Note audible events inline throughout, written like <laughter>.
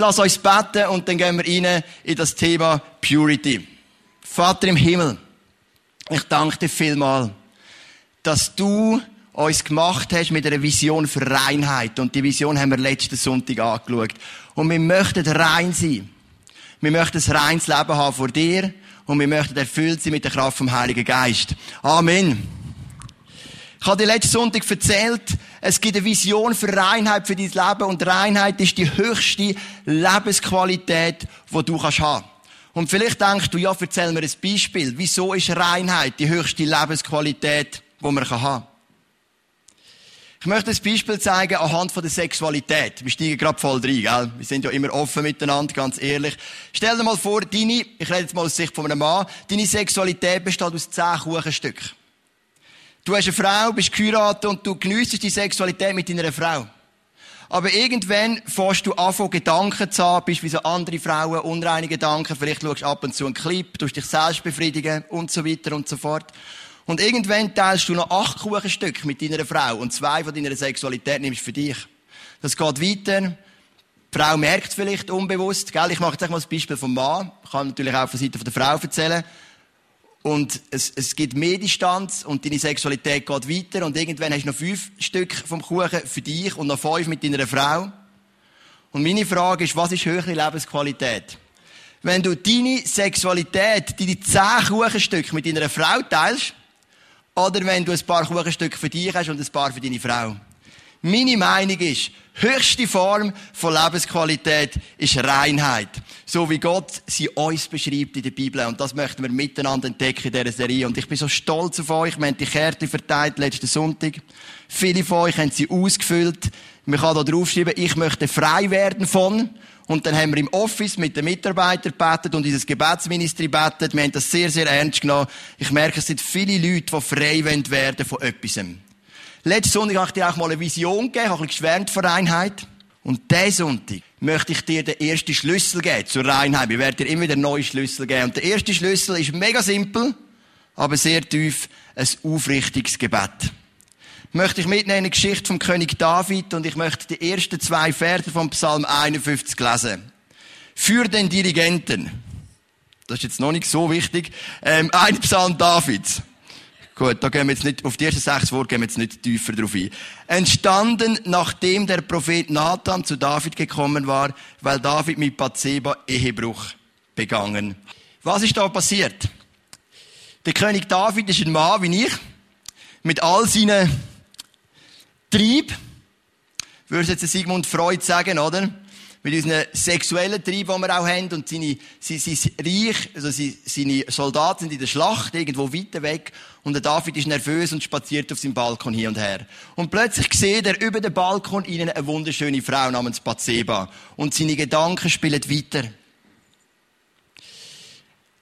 Lass uns beten und dann gehen wir rein in das Thema Purity. Vater im Himmel, ich danke dir vielmal, dass du uns gemacht hast mit einer Vision für Reinheit. Und die Vision haben wir letzten Sonntag angeschaut. Und wir möchten rein sein. Wir möchten ein reines Leben haben vor dir. Und wir möchten erfüllt sein mit der Kraft vom Heiligen Geist. Amen. Ich habe dir letzten Sonntag erzählt, es gibt eine Vision für Reinheit für dein Leben und Reinheit ist die höchste Lebensqualität, die du kannst haben. Und vielleicht denkst du, ja, erzähl mir ein Beispiel. Wieso ist Reinheit die höchste Lebensqualität, die man haben kann? Ich möchte ein Beispiel zeigen anhand von der Sexualität. Wir steigen gerade voll rein, gell? Wir sind ja immer offen miteinander, ganz ehrlich. Stell dir mal vor, deine, ich rede jetzt mal aus Sicht von einem Mann, deine Sexualität besteht aus zehn Kuchenstücken. Du hast eine Frau, bist geheiratet und du geniessest die Sexualität mit deiner Frau. Aber irgendwann fährst du an, Gedanken zu haben, bist wie so andere Frauen, unreine Gedanken, vielleicht schaust du ab und zu einen Clip, tust dich selbst befriedigen und so weiter und so fort. Und irgendwann teilst du noch acht Kuchenstücke mit deiner Frau und zwei von deiner Sexualität nimmst für dich. Das geht weiter. Die Frau merkt vielleicht unbewusst, gell? Ich mache jetzt mal das Beispiel vom Mann. Ich kann natürlich auch von der Seite der Frau erzählen. Und es, es gibt mehr Distanz und deine Sexualität geht weiter und irgendwann hast du noch fünf Stück vom Kuchen für dich und noch fünf mit deiner Frau. Und meine Frage ist, was ist höhere Lebensqualität? Wenn du deine Sexualität, deine zehn Kuchenstücke mit deiner Frau teilst, oder wenn du ein paar Kuchenstücke für dich hast und ein paar für deine Frau. Meine Meinung ist, höchste Form von Lebensqualität ist Reinheit. So wie Gott sie uns beschreibt in der Bibel. Und das möchten wir miteinander entdecken in dieser Serie. Und ich bin so stolz auf euch. Wir haben die Kärtchen verteilt letzten Sonntag. Viele von euch haben sie ausgefüllt. Man kann da draufschreiben, ich möchte frei werden von. Und dann haben wir im Office mit den Mitarbeitern gebetet und unser Gebetsministry betet. Wir haben das sehr, sehr ernst genommen. Ich merke, es sind viele Leute, die frei werden von etwas. Letzten Sonntag habe ich dir auch mal eine Vision gegeben, habe ein geschwärmt von Reinheit. Und diesen Sonntag möchte ich dir den ersten Schlüssel geben zur Reinheit. Wir werden dir immer wieder neue Schlüssel geben. Und der erste Schlüssel ist mega simpel, aber sehr tief ein aufrichtiges Gebet. Möchte ich mitnehmen in die Geschichte vom König David und ich möchte die ersten zwei Verse vom Psalm 51 lesen. Für den Dirigenten. Das ist jetzt noch nicht so wichtig. Ähm, ein Psalm Davids. Gut, da gehen wir jetzt nicht, auf die ersten sechs Worte gehen wir jetzt nicht tiefer drauf ein. Entstanden, nachdem der Prophet Nathan zu David gekommen war, weil David mit Bathseba Ehebruch begangen. Was ist da passiert? Der König David ist ein Mann wie ich, mit all seinen Trieb, würde jetzt Sigmund Freud sagen, oder? Mit unseren sexuellen Trieb, die wir auch haben, und seine, sein, sein Reich, also seine Soldaten sind in der Schlacht, irgendwo weiter weg, und der David ist nervös und spaziert auf seinem Balkon hier und her. Und plötzlich sieht er über den Balkon ihnen eine wunderschöne Frau namens Bathseba. Und seine Gedanken spielen weiter.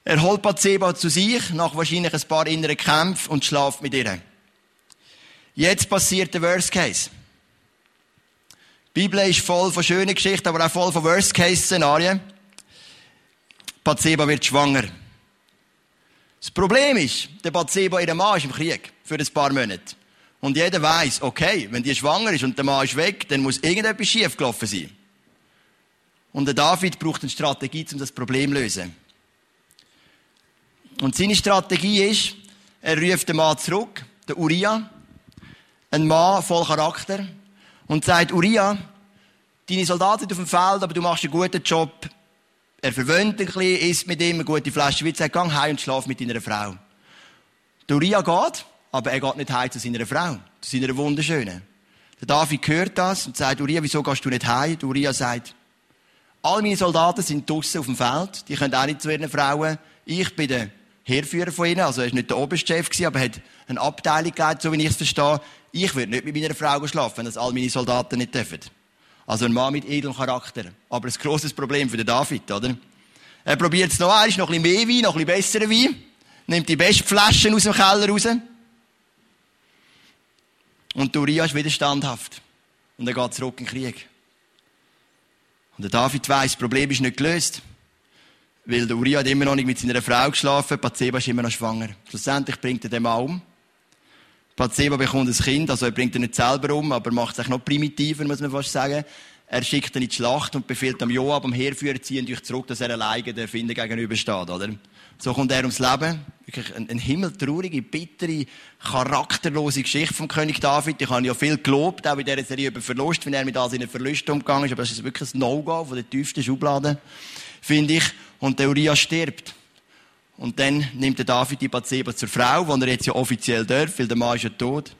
Er holt Bathseba zu sich, nach wahrscheinlich ein paar inneren Kämpfen, und schlaft mit ihr. Jetzt passiert der Worst Case. Die Bibel ist voll von schönen Geschichten, aber auch voll von Worst-Case-Szenarien. Bathseba wird schwanger. Das Problem ist, der Bathseba, ihr Mann, ist im Krieg. Für ein paar Monate. Und jeder weiß, okay, wenn die schwanger ist und der Mann ist weg, dann muss irgendetwas schiefgelaufen sein. Und der David braucht eine Strategie, um das Problem zu lösen. Und seine Strategie ist, er ruft den Mann zurück, den Uriah, ein Mann voll Charakter, und sagt, Uriah, deine Soldaten sind auf dem Feld, aber du machst einen guten Job. Er verwöhnt ein bisschen, isst mit ihm eine gute Flasche Wein, sagt, geh heim und schlaf mit deiner Frau. Der Uriah geht, aber er geht nicht heim zu seiner Frau, zu seiner wunderschönen. Der David hört das und sagt, Uriah, wieso gehst du nicht heim? Der Uriah sagt, all meine Soldaten sind draussen auf dem Feld, die können auch nicht zu ihren Frauen. Ich bin der Heerführer von ihnen, also er war nicht der Oberchef, aber er hat eine Abteilung geleitet, so wie ich es verstehe. Ich würde nicht mit meiner Frau schlafen, wenn das all meine Soldaten nicht dürfen. Also ein Mann mit edlem Charakter. Aber ein grosses Problem für den David, oder? Er probiert es noch einmal, noch ein bisschen mehr Wein, noch ein bisschen besseren Wein. Nimmt die besten Flaschen aus dem Keller raus. Und Uriah ist wieder standhaft. Und er geht zurück in den Krieg. Und der David weiss, das Problem ist nicht gelöst. Weil Uriah hat immer noch nicht mit seiner Frau geschlafen, Bathseba ist immer noch schwanger. Schlussendlich bringt er den Mann um. Bathseba bekommt ein Kind, also er bringt ihn nicht selber um, aber macht es noch primitiver, muss man fast sagen. Er schickt ihn in die Schlacht und befiehlt am Joab, am Heerführer, ziehen euch zurück, dass er alleine der Finder gegenübersteht, oder? So kommt er ums Leben. Wirklich eine, eine himmeltraurige, bittere, charakterlose Geschichte vom König David. Ich habe ja viel gelobt, auch in dieser Serie über Verlust, wenn er mit all seinen Verlusten umgegangen ist. Aber das ist wirklich ein No-Go von der tiefsten Schublade, finde ich. Und der Uriah stirbt. Und dann nimmt der David die Bathseba zur Frau, wo er jetzt ja offiziell darf, weil der Mann ist ja tot.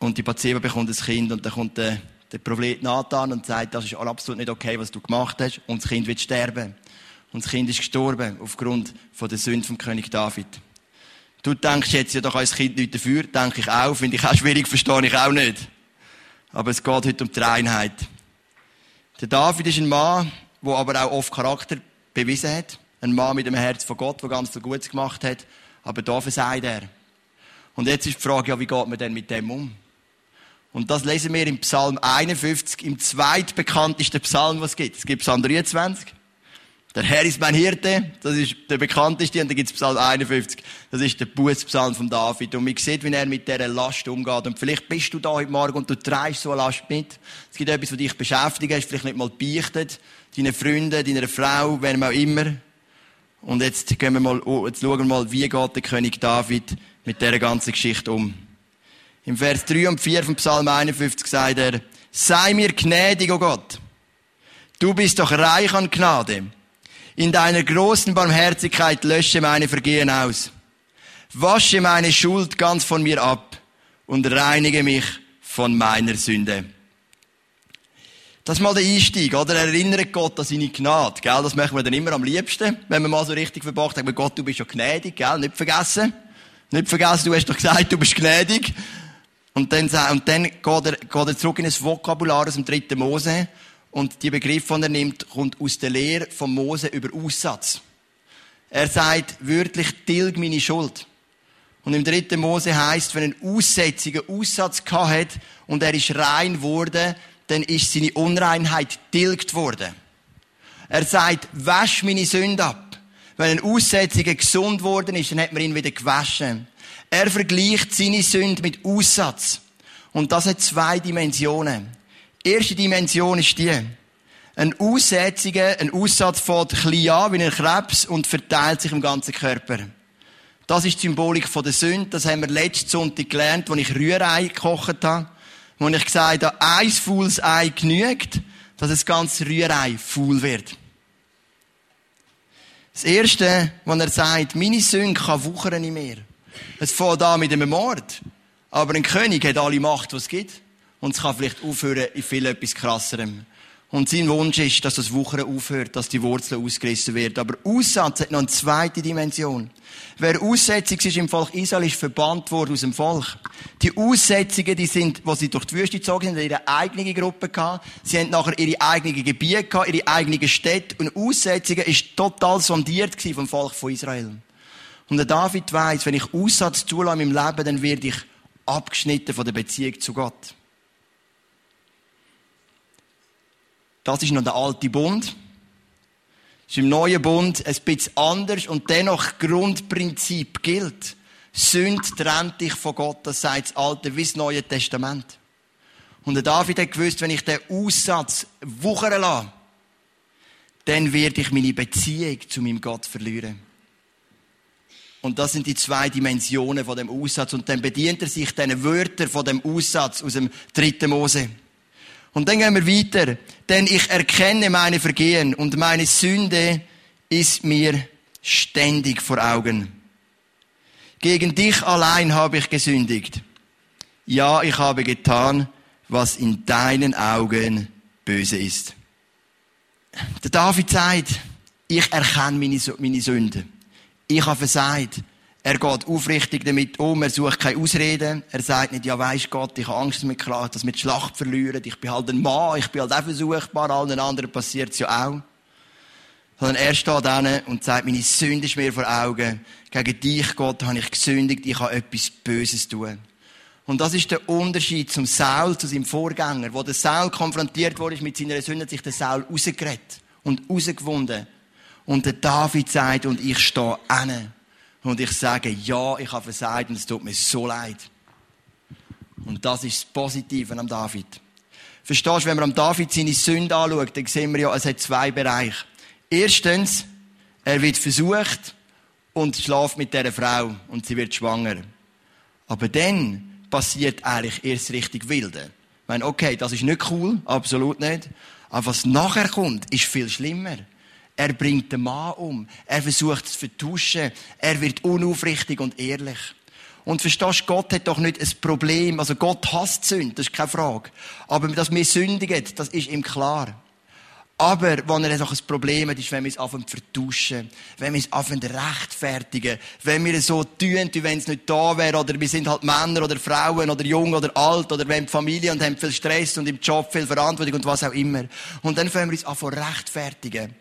Und die Bathseba bekommt ein Kind und dann kommt der, der Prophet Nathan und sagt, das ist absolut nicht okay, was du gemacht hast und das Kind wird sterben. Und das Kind ist gestorben aufgrund von der Sünde vom König David. Du denkst jetzt, ja, da kann das Kind nicht dafür. Denke ich auch. Finde ich auch schwierig, verstehe ich auch nicht. Aber es geht heute um die Reinheit. Der David ist ein Mann, der aber auch oft Charakter bewiesen hat. Ein Mann mit dem Herz von Gott, der ganz viel Gutes gemacht hat. Aber da versagt er. Und jetzt ist die Frage, ja, wie geht man denn mit dem um? Und das lesen wir im Psalm 51, im zweitbekanntesten Psalm, was es gibt. Es gibt Psalm 23. Der Herr ist mein Hirte, das ist der bekannteste, und dann gibt es Psalm 51, das ist der Bußpsalm von David. Und man sieht, wie er mit dieser Last umgeht. Und vielleicht bist du da heute Morgen und du trägst so eine Last mit. Es gibt etwas, was dich beschäftigt, hast vielleicht nicht mal beichtet, deinen Freunden, deiner Frau, wem auch immer. Und jetzt gehen wir mal, jetzt schauen wir mal, wie geht der König David mit dieser ganzen Geschichte um. Im Vers 3 und 4 vom Psalm 51 sagt er, sei mir gnädig, o oh Gott. Du bist doch reich an Gnade. In deiner großen Barmherzigkeit lösche meine Vergehen aus. Wasche meine Schuld ganz von mir ab und reinige mich von meiner Sünde. Das ist mal der Einstieg, oder? Er erinnert Gott an seine Gnade, gell? Das machen wir dann immer am liebsten, wenn wir mal so richtig verbracht haben. Gott, du bist ja gnädig, gell? Nicht vergessen. Nicht vergessen, du hast doch gesagt, du bist gnädig. Und dann, und dann geht, er, geht er zurück in das Vokabular aus dem dritten Mose und die Begriff, den er nimmt, kommt aus der Lehre von Mose über Aussatz. Er sagt wörtlich, tilg meine Schuld. Und im dritten Mose heißt, wenn ein Aussätziger Aussatz gehabt hat und er ist rein worden, dann ist seine Unreinheit tilgt worden. Er sagt, wasch meine Sünde ab. Wenn ein Aussätziger gesund worden ist, dann hat man ihn wieder gewaschen. Er vergleicht seine Sünde mit Aussatz. Und das hat zwei Dimensionen. Erste Dimension ist die. Ein Aussätziger, ein Aussatz fängt klein an wie ein Krebs und verteilt sich im ganzen Körper. Das ist die Symbolik der Sünde. Das haben wir letzten Sonntag gelernt, als ich Rührei gekocht habe. Wo ich gesagt habe, ein faules Ei genügt, dass das ganze Rührei faul wird. Das Erste, was er sagt, meine Sünde kann wuchern nicht mehr. Es fängt an mit einem Mord. Aber ein König hat alle Macht, die es gibt. Und es kann vielleicht aufhören in viel etwas krasserem. Und sein Wunsch ist, dass das Wuchern aufhört, dass die Wurzeln ausgerissen werden. Aber Aussatz hat noch eine zweite Dimension. Wer Aussetzung ist im Volk Israel, ist verbannt worden aus dem Volk. Die Aussetzungen, die sind, wo sie durch die Wüste gezogen sind, ihre eigene Gruppe gehabt. Sie haben nachher ihre eigenen Gebiete gehabt, ihre eigenen Städte. Und Aussetzungen ist total sondiert vom Volk von Israel. Und der David weiss, wenn ich Aussatz zulasse meinem Leben, dann werde ich abgeschnitten von der Beziehung zu Gott. Das ist noch der alte Bund. Das ist im neuen Bund ein bisschen anders und dennoch Grundprinzip gilt. Sünd trennt dich von Gott, das sagt das Alte wie das Neue Testament. Und der David hat gewusst, wenn ich den Aussatz wuchern lasse, dann werde ich meine Beziehung zu meinem Gott verlieren. Und das sind die zwei Dimensionen von dem Aussatz. Und dann bedient er sich diesen Wörter von dem Aussatz aus dem dritten Mose. Und dann gehen wir weiter. Denn ich erkenne meine Vergehen und meine Sünde ist mir ständig vor Augen. Gegen dich allein habe ich gesündigt. Ja, ich habe getan, was in deinen Augen böse ist. Der David sagt, ich erkenne meine, meine Sünde. Ich habe versagt. Er geht aufrichtig damit um, er sucht keine Ausreden. Er sagt nicht, ja weisst Gott, ich habe Angst, dass wir die Schlacht verlieren. Ich bin halt ein Mann, ich bin halt auch versuchbar, allen anderen passiert es ja auch. Sondern er steht da und sagt, meine Sünde ist mir vor Augen. Gegen dich, Gott, habe ich gesündigt, ich habe etwas Böses tun. Und das ist der Unterschied zum Saul, zu seinem Vorgänger. Wo der Saul konfrontiert wurde mit seiner Sünde, hat sich der Saul rausgerettet und rausgewunden. Und der David sagt, und ich stehe an und ich sage, ja, ich habe versagt und es tut mir so leid. Und das ist das Positive am David. Verstehst du, wenn wir am David seine Sünde anschauen, dann sehen wir ja, es hat zwei Bereiche. Erstens, er wird versucht und schlaft mit dieser Frau und sie wird schwanger. Aber dann passiert eigentlich erst richtig Wilde. Ich meine, okay, das ist nicht cool, absolut nicht. Aber was nachher kommt, ist viel schlimmer. Er bringt den Mann um. Er versucht es zu vertuschen. Er wird unaufrichtig und ehrlich. Und verstehst Gott hat doch nicht ein Problem. Also Gott hasst Sünde, das ist keine Frage. Aber dass wir sündigen, das ist ihm klar. Aber, wenn er noch ein Problem hat, ist, wenn wir es anfangen zu vertuschen, wenn wir es anfangen zu rechtfertigen, wenn wir es so tun, wie wenn es nicht da wäre, oder wir sind halt Männer oder Frauen oder jung oder alt, oder wir haben Familie und haben viel Stress und im Job viel Verantwortung und was auch immer. Und dann fangen wir es an zu rechtfertigen.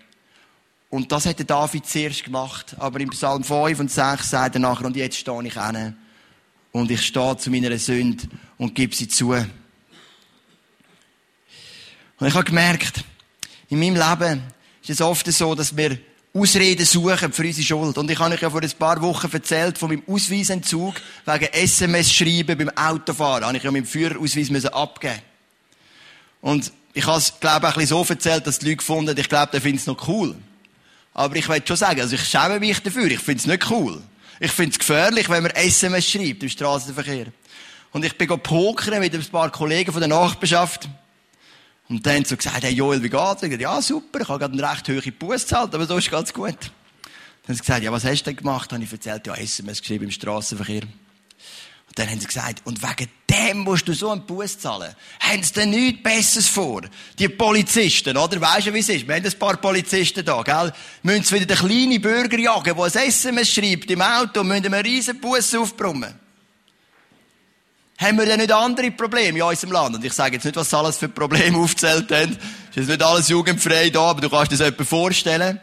Und das hat der David zuerst gemacht. Aber im Psalm 5 und 6 sagt er nachher, und jetzt stehe ich hin. Und ich stehe zu meiner Sünde und gebe sie zu. Und ich habe gemerkt, in meinem Leben ist es oft so, dass wir Ausreden suchen für unsere Schuld. Und ich habe euch ja vor ein paar Wochen erzählt von meinem Ausweisentzug wegen SMS-Schreiben beim Autofahren. Habe ich ja meinen Führerausweis abgeben Und ich habe es, glaube ich, ein bisschen so erzählt, dass die Leute gefunden ich glaube, der findet es noch cool. Aber ich will schon sagen, also ich schäme mich dafür. Ich finde es nicht cool. Ich finde es gefährlich, wenn man SMS schreibt im Straßenverkehr. Und ich bin pokern mit ein paar Kollegen von der Nachbarschaft. Und dann so gesagt, hey Joel, wie geht's? Ich ja, super, ich habe gerade eine recht hohe Buß gezahlt, aber so ist ganz gut. Dann haben sie gesagt, ja, was hast du denn gemacht? Dann habe ich erzählt, ja, SMS geschrieben im Straßenverkehr. Dann haben sie gesagt, und wegen dem musst du so einen Buß zahlen. Haben sie denn nichts Besseres vor? Die Polizisten, oder? Weisst du, wie es ist? Wir haben ein paar Polizisten da, gell? Müssen sie wieder den kleinen Bürger jagen, der ein SMS schreibt im Auto müssen einen riesen Buß aufbrummen. Haben wir denn nicht andere Probleme in unserem Land? Und ich sage jetzt nicht, was alles für Probleme <laughs> aufgezählt haben. Es ist nicht alles jugendfrei da, aber du kannst dir das etwas vorstellen.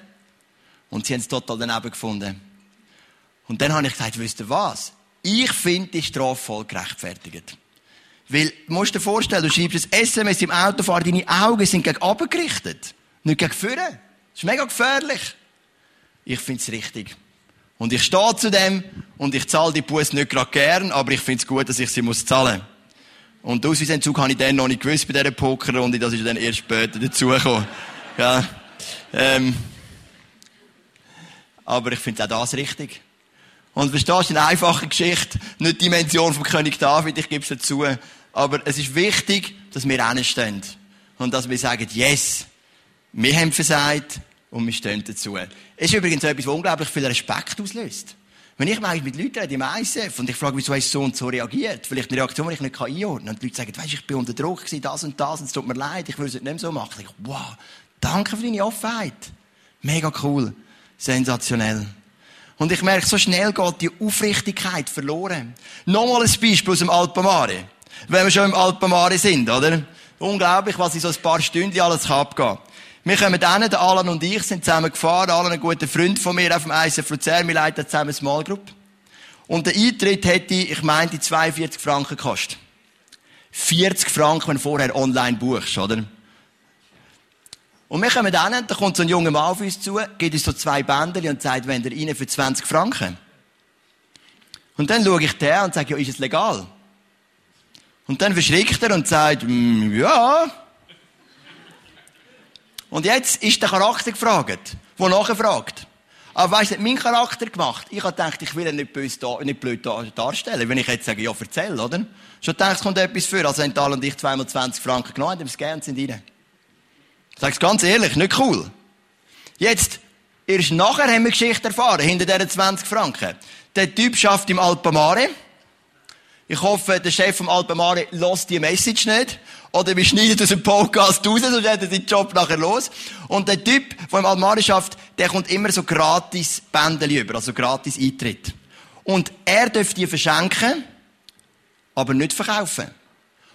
Und sie haben es total daneben gefunden. Und dann habe ich gesagt, wisst ihr was? Ich finde die Strafe voll gerechtfertigt. Weil, du musst dir vorstellen, du schreibst ein SMS im Autofahren, deine Augen sind gegen oben gerichtet. Nicht gegen vorne. Das ist mega gefährlich. Ich finde es richtig. Und ich stehe zu dem und ich zahle die Buß nicht gerade gern, aber ich finde es gut, dass ich sie muss zahlen. Und den Ausweisentzug habe ich dann noch nicht gewusst bei dieser Pokerrunde, das ist dann erst später dazugekommen. ja. Ähm. Aber ich finde auch das richtig. Und verstehst du, eine einfache Geschichte, nicht die Dimension vom König David, ich gebe es dazu. Aber es ist wichtig, dass wir hinstehen. Und dass wir sagen, yes, wir haben versagt, und wir stehen dazu. Es ist übrigens etwas, was unglaublich viel Respekt auslöst. Wenn ich manchmal mit Leuten rede im ISF und ich frage, wieso hast du so und so reagiert? Vielleicht eine Reaktion, die ich nicht einordnen kann. Und die Leute sagen, weisst, ich bin unter Druck gewesen, das und das, und es tut mir leid, ich würde es nicht mehr so machen. Ich wow, danke für deine Offenheit. Mega cool. Sensationell. Und ich merke, so schnell geht die Aufrichtigkeit verloren. Nochmal ein Beispiel aus dem Alpamare. Wenn wir schon im Alpamare sind, oder? Unglaublich, was in so ein paar Stunden alles kann. Wir kommen dann, der Alan und ich sind zusammen gefahren. Alan, ein guter Freund von mir auf dem ISF Luzern. Wir leiten zusammen eine Small Group. Und der Eintritt hätte, ich meinte, 42 Franken gekostet. 40 Franken, wenn du vorher online buchst, oder? Und wir kommen dann, da kommt so ein junger Mann auf uns zu, gibt uns so zwei Bänder und sagt, wenn der rein für 20 Franken. Und dann schaue ich den und sage, ja, ist es legal? Und dann verschrickt er und sagt, mm, ja, und jetzt ist der Charakter gefragt, der nachher fragt. Aber weißt du, mein Charakter gemacht. Ich habe gedacht, ich will ihn nicht, böse, nicht blöd darstellen. Wenn ich jetzt sage, ja, erzähl, oder? Schon gedacht, es kommt etwas für. Also haben Tal und ich zweimal 20 Franken genommen, haben es gern sind rein. Es ganz ehrlich, nicht cool. Jetzt, erst nachher haben wir Geschichte erfahren, hinter diesen 20 Franken. Der Typ schafft im Alpamare. Ich hoffe, der Chef vom Alpamare lässt die Message nicht. Oder wir schneiden aus dem Podcast raus, sonst hat er seinen Job nachher los. Und der Typ, der im Almari schafft, der kommt immer so gratis Bändel über, also gratis Eintritt. Und er dürfte die verschenken, aber nicht verkaufen.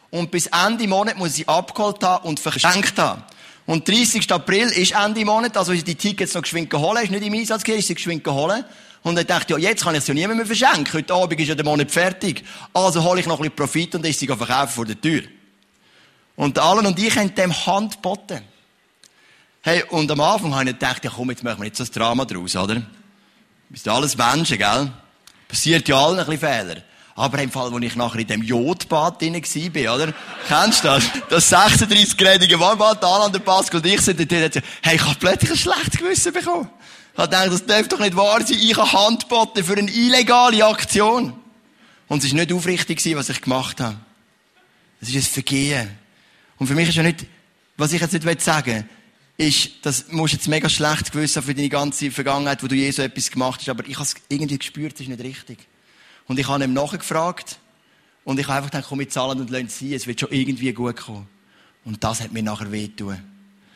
Und bis Ende Monat muss sie abgeholt haben und verschenkt haben. Und 30. April ist Ende Monat, also ist die Tickets noch geschwind geholt, ist nicht im Einsatz gewesen, ist sie geschwind geholt. Und er dachte, ja, jetzt kann ich es ja niemand mehr verschenken. Heute Abend ist ja der Monat fertig. Also hole ich noch ein bisschen Profit und ist sie verkaufen vor der Tür. Und Alan und ich haben dem Hand geboten. Hey, und am Anfang habe ich gedacht, ja komm, jetzt machen wir so ein Drama draus, oder? Wir sind alles Menschen, gell? Passiert ja allen ein bisschen Fehler. Aber im Fall, wo ich nachher in dem Jodbad drin war, oder? Kennst du das? Das 36-gradige Warmbad, Alan, der Pascal und ich sind dort, hey, ich habe plötzlich ein schlechtes Gewissen bekommen. Ich habe gedacht, das darf doch nicht wahr sein. Ich habe Handboten für eine illegale Aktion. Und es war nicht aufrichtig, was ich gemacht habe. Es ist ein Vergehen. Und für mich ist ja nicht, was ich jetzt nicht sagen will, ist, das musst jetzt mega schlecht gewissen für deine ganze Vergangenheit, wo du Jesus etwas gemacht hast, aber ich habe es irgendwie gespürt, das ist nicht richtig. Und ich habe ihm nachgefragt und ich habe einfach gedacht, komm, wir zahlen und lassen sie, es wird schon irgendwie gut kommen. Und das hat mir nachher wehgetan.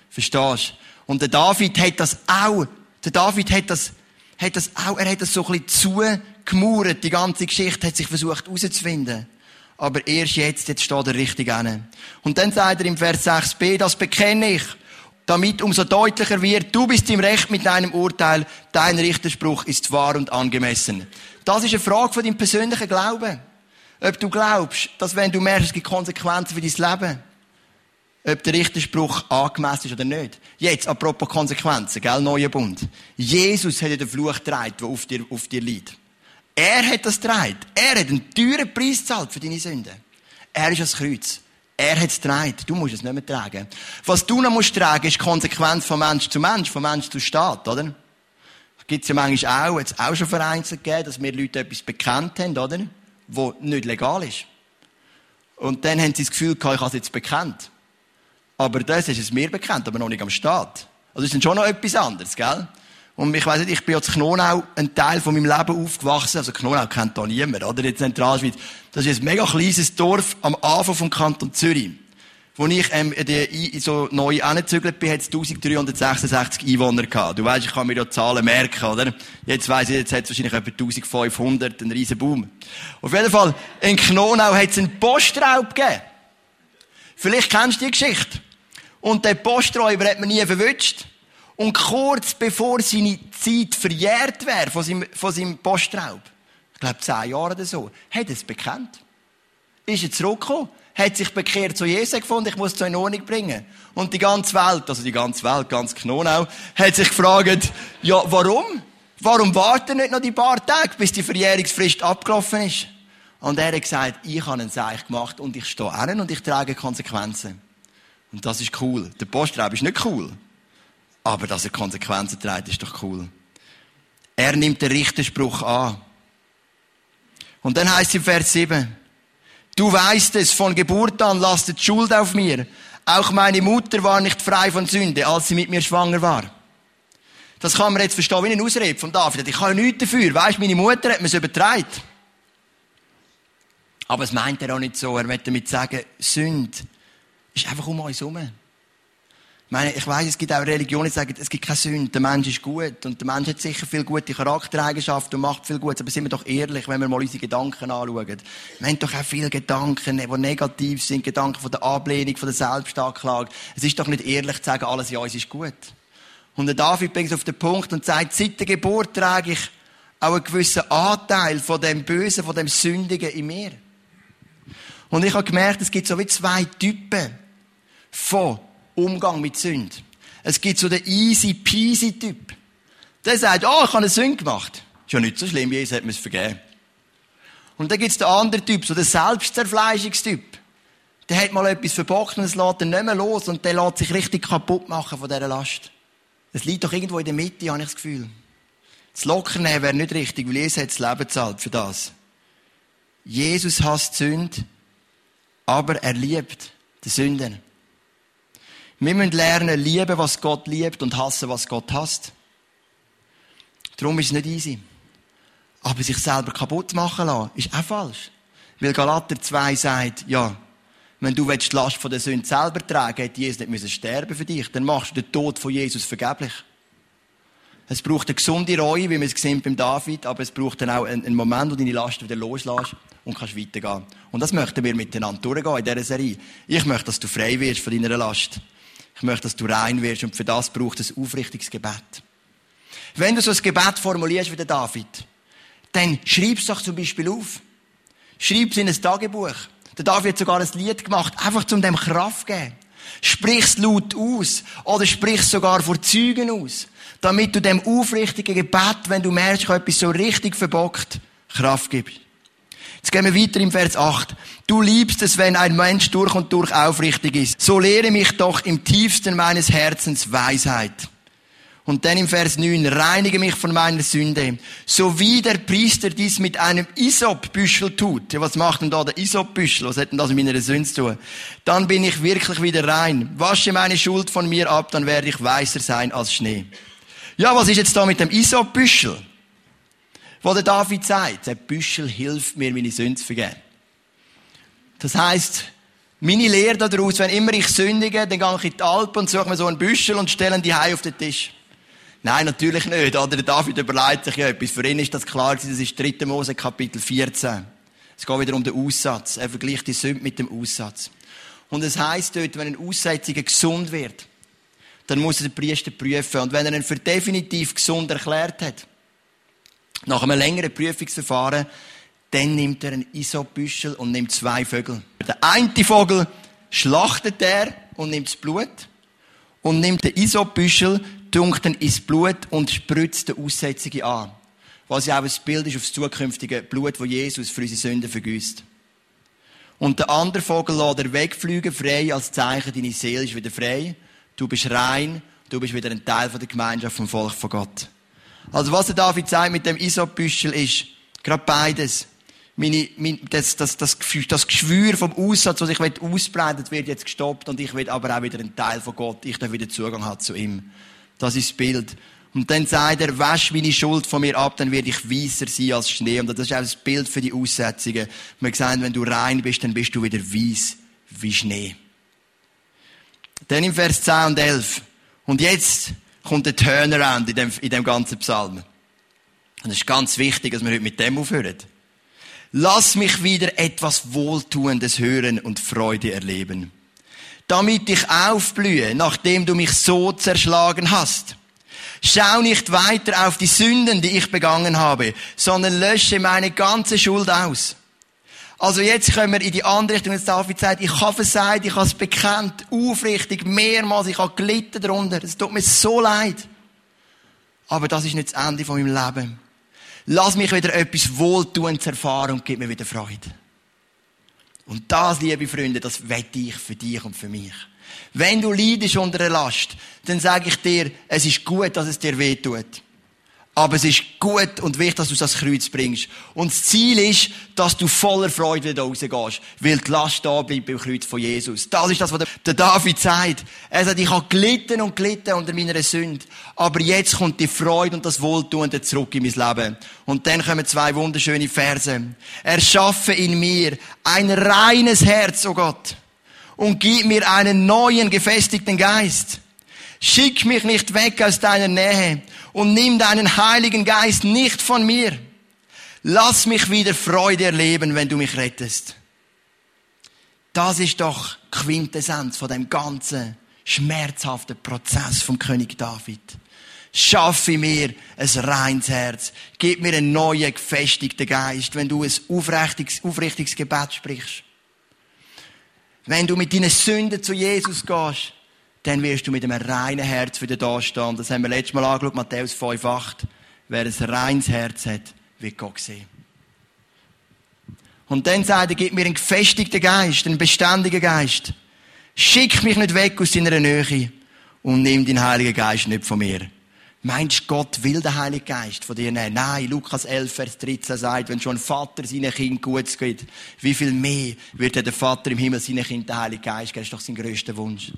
Verstehst du? Und der David hat das auch, der David hat das, hat das auch, er hat das so ein bisschen zugemauert, die ganze Geschichte, hat sich versucht herauszufinden aber erst jetzt, jetzt steht er richtig an. Und dann sagt er im Vers 6b, das bekenne ich, damit umso deutlicher wird, du bist im Recht mit deinem Urteil, dein Richterspruch ist wahr und angemessen. Das ist eine Frage von deinem persönlichen Glauben. Ob du glaubst, dass wenn du merkst, es gibt Konsequenzen für dein Leben, ob der Richterspruch angemessen ist oder nicht. Jetzt, apropos Konsequenzen, gell, neuer Bund. Jesus hat den Fluch getragen, der auf dir, auf dir liegt. Er hat das getragen. Er hat einen teuren Preis gezahlt für deine Sünden. Er ist das Kreuz. Er hat es getragen. Du musst es nicht mehr tragen. Was du noch musst tragen, ist die Konsequenz von Mensch zu Mensch, von Mensch zu Staat, oder? Gibt es ja manchmal auch, jetzt auch schon vereinzelt gegeben, dass wir Leute etwas bekannt haben, oder? Wo nicht legal ist. Und dann haben sie das Gefühl gehabt, ich habe es jetzt bekannt. Aber das ist es mir bekannt, aber noch nicht am Staat. Also ist dann schon noch etwas anderes, gell? Und ich weiss nicht, ich bin zu Knonau ein Teil von meinem Leben aufgewachsen. Also Knonau kennt da niemand, oder? In Zentralschweiz. Das ist ein mega kleines Dorf am Anfang vom Kanton Zürich. Wo ich ähm, die, so neu angezügelt bin, hat es 1366 Einwohner gehabt. Du weißt, ich kann mir ja Zahlen merken, oder? Jetzt weiss ich, jetzt hat es wahrscheinlich etwa 1500, ein riesen Boom. Auf jeden Fall, in Knonau hat es einen Postraub gegeben. Vielleicht kennst du die Geschichte. Und der Posträuber hat man nie verwünscht. Und kurz bevor seine Zeit verjährt wäre von seinem, von seinem Postraub, ich glaube zehn Jahre oder so, hat er es bekannt. Ist er zurückgekommen, hat sich bekehrt zu Jesus gefunden, ich muss es in Ordnung bringen. Und die ganze Welt, also die ganze Welt, ganz Knonau, hat sich gefragt, ja, warum? Warum warten nicht noch die paar Tage, bis die Verjährungsfrist abgelaufen ist? Und er hat gesagt, ich habe einen Seich gemacht und ich stehe an und ich trage Konsequenzen. Und das ist cool. Der Postraub ist nicht cool. Aber dass er Konsequenzen trägt, ist doch cool. Er nimmt den Richterspruch an. Und dann heißt es im Vers 7, du weißt es, von Geburt an lastet Schuld auf mir. Auch meine Mutter war nicht frei von Sünde, als sie mit mir schwanger war. Das kann man jetzt verstehen wie eine Ausrede von David. Ich kann ja nichts dafür. Weißt, meine Mutter hat mir es übertragen. Aber es meint er auch nicht so. Er möchte damit sagen, Sünde ist einfach um uns herum. Ich meine, ich weiss, es gibt auch Religionen, die sagen, es gibt keine Sünde, der Mensch ist gut und der Mensch hat sicher viel gute Charaktereigenschaften und macht viel Gutes, aber sind wir doch ehrlich, wenn wir mal unsere Gedanken anschauen. Wir haben doch auch viele Gedanken, die negativ sind, Gedanken von der Ablehnung, von der Selbstanklage. Es ist doch nicht ehrlich zu sagen, alles in uns ist gut. Und der David bringt es auf den Punkt und sagt, seit der Geburt trage ich auch einen gewissen Anteil von dem Bösen, von dem Sündigen in mir. Und ich habe gemerkt, es gibt so wie zwei Typen von Umgang mit Sünde. Es gibt so den easy peasy Typ. Der sagt, oh, ich habe eine Sünde gemacht. Ist ja nicht so schlimm, Jesus hat mir es vergeben. Und dann gibt es den anderen Typ, so den Selbstzerfleischungstyp. Der hat mal etwas verbockt und es lässt ihn nicht mehr los und der lässt sich richtig kaputt machen von dieser Last. Es liegt doch irgendwo in der Mitte, habe ich das Gefühl. Das Lockernehmen wäre nicht richtig, weil Jesus hat das Leben zahlt für das. Jesus hasst Sünde, aber er liebt die Sünden. Wir müssen lernen, lieben, was Gott liebt und hassen, was Gott hasst. Darum ist es nicht easy. Aber sich selber kaputt machen lassen, ist auch falsch. Weil Galater 2 sagt, ja, wenn du die Last von der Sünde selber tragen hätte Jesus nicht müssen sterben für dich, dann machst du den Tod von Jesus vergeblich. Es braucht eine gesunde Reue, wie wir es gesehen beim David, aber es braucht dann auch einen Moment, wo du deine Last wieder loslässt und kannst weitergehen. Und das möchten wir miteinander durchgehen in dieser Serie. Ich möchte, dass du frei wirst von deiner Last. Ich möchte, dass du rein wirst und für das braucht es ein aufrichtiges Gebet. Wenn du so ein Gebet formulierst wie der David, dann schreib es doch zum Beispiel auf. Schreib es in ein Tagebuch. Der David hat sogar ein Lied gemacht, einfach zum dem Kraft geben. Sprich es laut aus oder sprich es sogar vor Zeugen aus, damit du dem aufrichtigen Gebet, wenn du merkst, ich habe etwas so richtig verbockt, Kraft gibst. Jetzt gehen wir weiter im Vers 8. Du liebst es, wenn ein Mensch durch und durch aufrichtig ist. So lehre mich doch im tiefsten meines Herzens Weisheit. Und dann im Vers 9, reinige mich von meiner Sünde. So wie der Priester dies mit einem Isopbüschel tut. Ja, was macht denn da der Isopbüschel? Was hat denn das mit meiner Sünde zu tun? Dann bin ich wirklich wieder rein. Wasche meine Schuld von mir ab, dann werde ich weißer sein als Schnee. Ja, was ist jetzt da mit dem Isopbüschel? Wo der David sagt, der Büschel hilft mir, meine Sünde zu vergeben. Das heisst, meine Lehre daraus, wenn immer ich sündige, dann gehe ich in die Alpen und suche mir so einen Büschel und stelle die Hai auf den Tisch. Nein, natürlich nicht. Oder der David überlegt sich ja etwas. Für ihn ist das klar das ist 3. Mose Kapitel 14. Es geht wieder um den Aussatz. Er vergleicht die Sünde mit dem Aussatz. Und es heisst dort, wenn ein Aussätziger gesund wird, dann muss er den Priester prüfen. Und wenn er ihn für definitiv gesund erklärt hat, nach einem längeren Prüfungsverfahren, dann nimmt er einen Isobüschel und nimmt zwei Vögel. Der eine Vogel schlachtet er und nimmt das Blut und nimmt den Isobüschel, tunkt ihn ins Blut und spritzt den Aussätzigen an. Was ja auch ein Bild ist auf das zukünftige Blut, das Jesus für unsere Sünden vergüsst. Und der andere Vogel lässt er wegfliegen, frei, als Zeichen, deine Seele ist wieder frei. Du bist rein, du bist wieder ein Teil der Gemeinschaft vom Volk von Gott. Also was der David sagt mit dem Isopbüschel ist, gerade beides. Meine, mein, das, das, das, das Geschwür vom Aussatz, das ich ausbreiten wird jetzt gestoppt und ich will aber auch wieder ein Teil von Gott. Ich darf wieder Zugang haben zu ihm. Das ist das Bild. Und dann sagt er, wasch meine Schuld von mir ab, dann werde ich weißer sein als Schnee. Und das ist auch das Bild für die Aussetzungen. Wir sagen, wenn du rein bist, dann bist du wieder weiß wie Schnee. Dann im Vers 10 und 11. Und jetzt kommt der Turnaround in dem, in dem ganzen Psalm. Und es ist ganz wichtig, dass wir heute mit dem aufhören. Lass mich wieder etwas Wohltuendes hören und Freude erleben damit ich aufblühe, nachdem du mich so zerschlagen hast. Schau nicht weiter auf die Sünden, die ich begangen habe, sondern lösche meine ganze Schuld aus. Also jetzt können wir in die andere Richtung. Jetzt David sagt, ich habe versagt, ich habe es bekannt, aufrichtig, mehrmals, ich habe gelitten darunter. Es tut mir so leid. Aber das ist nicht das Ende von meinem Leben. Lass mich wieder etwas Wohltuendes erfahren und gib mir wieder Freude. Und das, liebe Freunde, das wette ich für dich und für mich. Wenn du leidest unter einer Last, dann sage ich dir, es ist gut, dass es dir weh tut. Aber es ist gut und wichtig, dass du es ans Kreuz bringst. Und das Ziel ist, dass du voller Freude wieder rausgehst. Weil die Last da bleibt beim Kreuz von Jesus. Das ist das, was der David sagt. Er sagt, ich habe gelitten und gelitten unter meiner Sünde. Aber jetzt kommt die Freude und das Wohltun zurück in mein Leben. Und dann kommen zwei wunderschöne Verse. Erschaffe in mir ein reines Herz, oh Gott. Und gib mir einen neuen, gefestigten Geist. Schick mich nicht weg aus deiner Nähe und nimm deinen Heiligen Geist nicht von mir. Lass mich wieder Freude erleben, wenn du mich rettest. Das ist doch Quintessenz von dem ganzen schmerzhaften Prozess vom König David. Schaffe mir ein reines Herz. Gib mir einen neuen, gefestigten Geist, wenn du ein aufrichtiges, aufrichtiges Gebet sprichst. Wenn du mit deinen Sünden zu Jesus gehst, dann wirst du mit einem reinen Herz wieder da stehen. Das haben wir letztes Mal angeschaut, Matthäus 5,8. Wer ein reines Herz hat, wird Gott sehen. Und dann sagt er, gib mir einen gefestigten Geist, einen beständigen Geist. Schick mich nicht weg aus deiner Nähe und nimm den Heiligen Geist nicht von mir. Meinst du, Gott will den Heiligen Geist von dir nehmen? Nein, Lukas 11, Vers 13 sagt, wenn schon ein Vater seinen Kind gut geht, wie viel mehr wird der Vater im Himmel seinen Kind den Heiligen Geist geben? Das ist doch sein grösster Wunsch.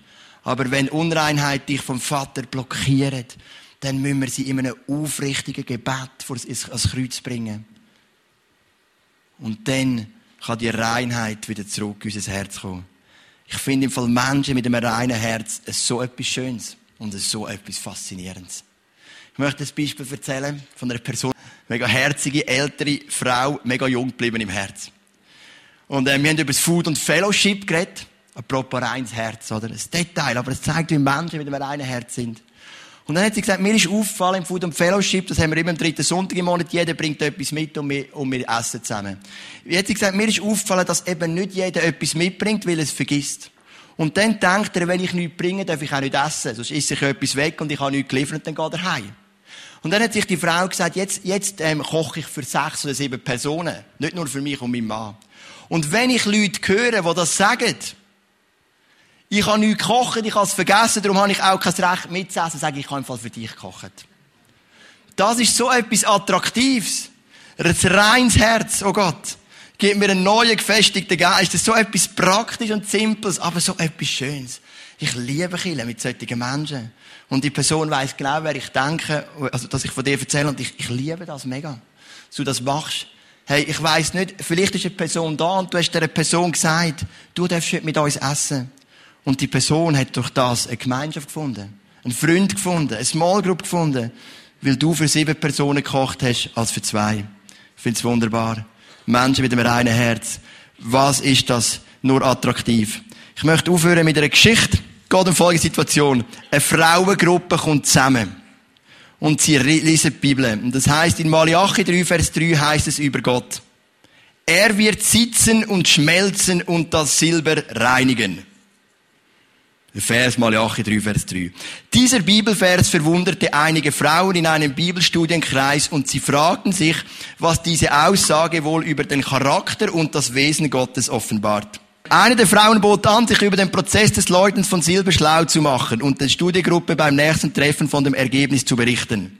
Aber wenn Unreinheit dich vom Vater blockiert, dann müssen wir sie in einem aufrichtigen Gebet vor das Kreuz bringen. Und dann kann die Reinheit wieder zurück in unser Herz kommen. Ich finde im Fall Menschen mit einem reinen Herz so etwas Schönes und so etwas Faszinierendes. Ich möchte ein Beispiel erzählen von einer Person, mega herzige, ältere Frau, mega jung geblieben im Herz. Und äh, wir haben über das Food und Fellowship geredet. Apropos reines Herz, oder? Ein Detail, aber es zeigt, wie Menschen mit einem reinen Herz sind. Und dann hat sie gesagt, mir ist aufgefallen im Food and Fellowship, das haben wir immer am dritten Sonntag im Monat, jeder bringt etwas mit und wir, und wir essen zusammen. Jetzt hat sie gesagt, mir ist aufgefallen, dass eben nicht jeder etwas mitbringt, weil er es vergisst. Und dann denkt er, wenn ich nichts bringe, darf ich auch nicht essen. Sonst esse ich etwas weg und ich habe nichts geliefert dann geht er heim. Und dann hat sich die Frau gesagt, jetzt, jetzt ähm, koche ich für sechs oder sieben Personen. Nicht nur für mich und meinen Mann. Und wenn ich Leute höre, die das sagen, ich habe nichts gekocht, ich habe es vergessen, darum habe ich auch kein Recht mitzuessen, sage ich, habe im für dich gekocht. Das ist so etwas Attraktives. Ein reines Herz, oh Gott. Gib mir einen neuen, gefestigten Geist. Das ist so etwas Praktisches und Simples, aber so etwas Schönes. Ich liebe Kinder mit solchen Menschen. Und die Person weiß genau, wer ich denke, also, dass ich von dir erzähle, und ich, ich liebe das mega. Dass du das machst. Hey, ich weiß nicht, vielleicht ist eine Person da und du hast der Person gesagt, du darfst heute mit uns essen. Und die Person hat durch das eine Gemeinschaft gefunden, einen Freund gefunden, eine Small Group gefunden, weil du für sieben Personen gekocht hast, als für zwei. Ich finde es wunderbar. Menschen mit einem reinen Herz. Was ist das nur attraktiv? Ich möchte aufhören mit einer Geschichte. Geht um folgende Situation. Eine Frauengruppe kommt zusammen. Und sie lesen die Bibel. Und das heißt in Malachi 3, Vers 3 heißt es über Gott. Er wird sitzen und schmelzen und das Silber reinigen. Vers Malachi 3, Vers 3. Dieser Bibelvers verwunderte einige Frauen in einem Bibelstudienkreis und sie fragten sich, was diese Aussage wohl über den Charakter und das Wesen Gottes offenbart. Eine der Frauen bot an, sich über den Prozess des Läutens von Silber schlau zu machen und der Studiegruppe beim nächsten Treffen von dem Ergebnis zu berichten.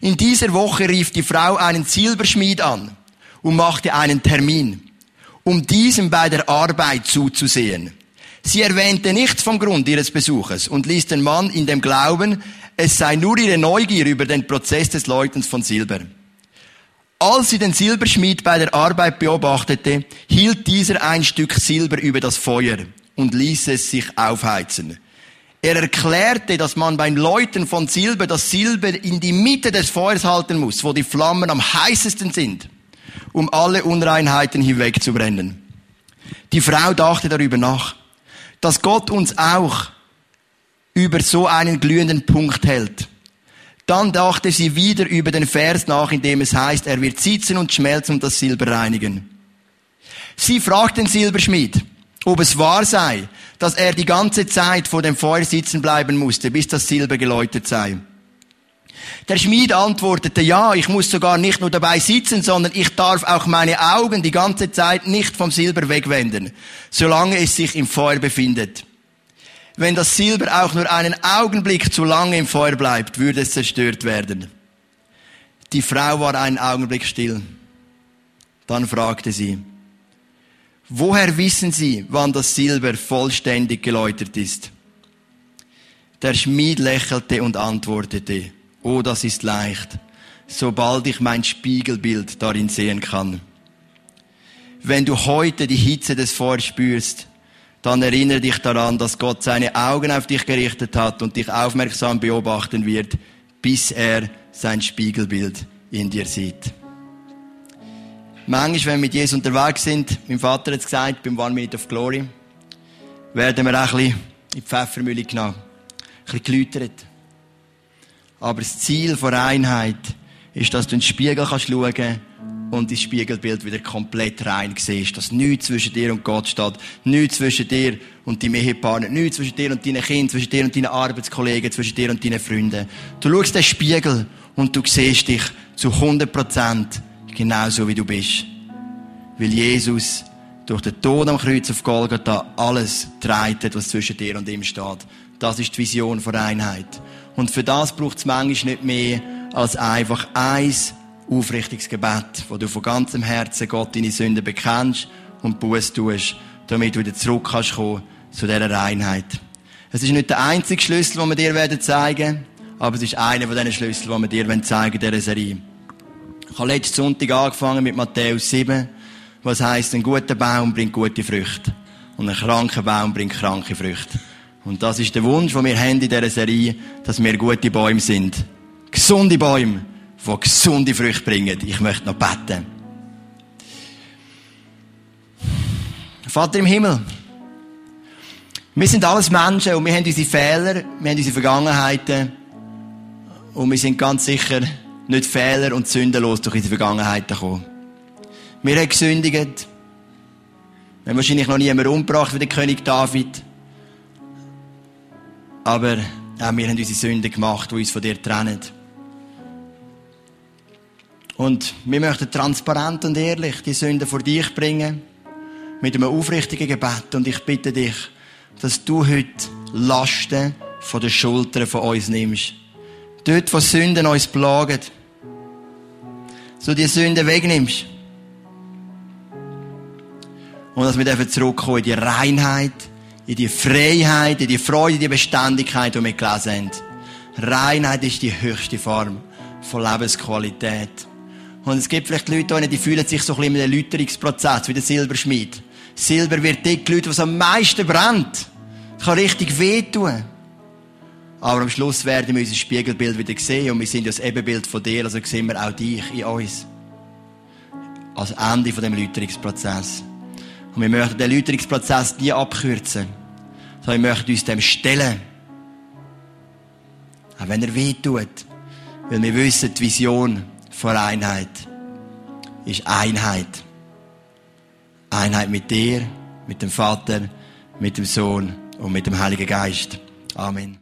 In dieser Woche rief die Frau einen Silberschmied an und machte einen Termin, um diesem bei der Arbeit zuzusehen. Sie erwähnte nichts vom Grund ihres Besuches und ließ den Mann in dem Glauben, es sei nur ihre Neugier über den Prozess des Läutens von Silber. Als sie den Silberschmied bei der Arbeit beobachtete, hielt dieser ein Stück Silber über das Feuer und ließ es sich aufheizen. Er erklärte, dass man beim Läuten von Silber das Silber in die Mitte des Feuers halten muss, wo die Flammen am heißesten sind, um alle Unreinheiten hinwegzubrennen. Die Frau dachte darüber nach dass Gott uns auch über so einen glühenden Punkt hält. Dann dachte sie wieder über den Vers nach, in dem es heißt, er wird sitzen und schmelzen und das Silber reinigen. Sie fragt den Silberschmied, ob es wahr sei, dass er die ganze Zeit vor dem Feuer sitzen bleiben musste, bis das Silber geläutet sei. Der Schmied antwortete, ja, ich muss sogar nicht nur dabei sitzen, sondern ich darf auch meine Augen die ganze Zeit nicht vom Silber wegwenden, solange es sich im Feuer befindet. Wenn das Silber auch nur einen Augenblick zu lange im Feuer bleibt, würde es zerstört werden. Die Frau war einen Augenblick still. Dann fragte sie, woher wissen Sie, wann das Silber vollständig geläutert ist? Der Schmied lächelte und antwortete, Oh, das ist leicht, sobald ich mein Spiegelbild darin sehen kann. Wenn du heute die Hitze des Feuers spürst, dann erinnere dich daran, dass Gott seine Augen auf dich gerichtet hat und dich aufmerksam beobachten wird, bis er sein Spiegelbild in dir sieht. Manchmal, wenn wir mit Jesus unterwegs sind, mein Vater hat es gesagt, beim One Minute of Glory, werden wir auch ein bisschen in die Pfeffermühle genommen, ein bisschen geläutert. Aber das Ziel von Einheit ist, dass du in den Spiegel kannst schauen und das Spiegelbild wieder komplett rein siehst. Dass nichts zwischen dir und Gott steht. Nichts zwischen dir und deinem Ehepartner. Nichts zwischen dir und deinen Kindern. Zwischen dir und deinen Arbeitskollegen. Zwischen dir und deinen Freunden. Du schaust den Spiegel und du siehst dich zu 100 Prozent genauso wie du bist. Weil Jesus durch den Tod am Kreuz auf Golgatha alles treibt, was zwischen dir und ihm steht. Das ist die Vision von Einheit. Und für das braucht es manchmal nicht mehr als einfach eins aufrichtiges Gebet, wo du von ganzem Herzen Gott deine Sünden bekennst und Buß tust, damit du wieder zurück kannst kommen zu dieser Reinheit. Es ist nicht der einzige Schlüssel, den wir dir werden zeigen, aber es ist einer von diesen Schlüsseln, die wir dir zeigen in dieser Serie. Ich habe letzten Sonntag angefangen mit Matthäus 7, was heißt, ein guter Baum bringt gute Früchte und ein kranker Baum bringt kranke Früchte. Und das ist der Wunsch, den wir haben in dieser Serie, dass wir gute Bäume sind. Gesunde Bäume, die gesunde Früchte bringen. Ich möchte noch beten. Vater im Himmel, wir sind alles Menschen und wir haben unsere Fehler, wir haben unsere Vergangenheiten und wir sind ganz sicher nicht Fehler und sündenlos durch unsere Vergangenheiten gekommen. Wir haben gesündigt. Wir haben wahrscheinlich noch niemanden umgebracht wie der König David. Aber auch wir haben unsere Sünden gemacht, die uns von dir trennen. Und wir möchten transparent und ehrlich die Sünden vor dich bringen. Mit einem aufrichtigen Gebet. Und ich bitte dich, dass du heute Lasten von den Schultern von uns nimmst. Dort, wo Sünden uns plagen. So die Sünden wegnimmst. Und dass wir zurückkommen in die Reinheit, in die Freiheit, in die Freude, in die Beständigkeit, die wir gelesen haben. Reinheit ist die höchste Form von Lebensqualität. Und es gibt vielleicht Leute, die fühlen sich so ein bisschen in einem Läuterungsprozess, wie der Silberschmied. Silber wird die Leute, was am meisten brennt. Das kann richtig wehtun. Aber am Schluss werden wir unser Spiegelbild wieder sehen und wir sind ja das Ebenbild von dir, also sehen wir auch dich in uns. Als Ende von dem Läuterungsprozess. Und wir möchten den Läuterungsprozess nie abkürzen, sondern wir möchten uns dem stellen. Auch wenn er weh tut. Weil wir wissen, die Vision von Einheit ist Einheit. Einheit mit dir, mit dem Vater, mit dem Sohn und mit dem Heiligen Geist. Amen.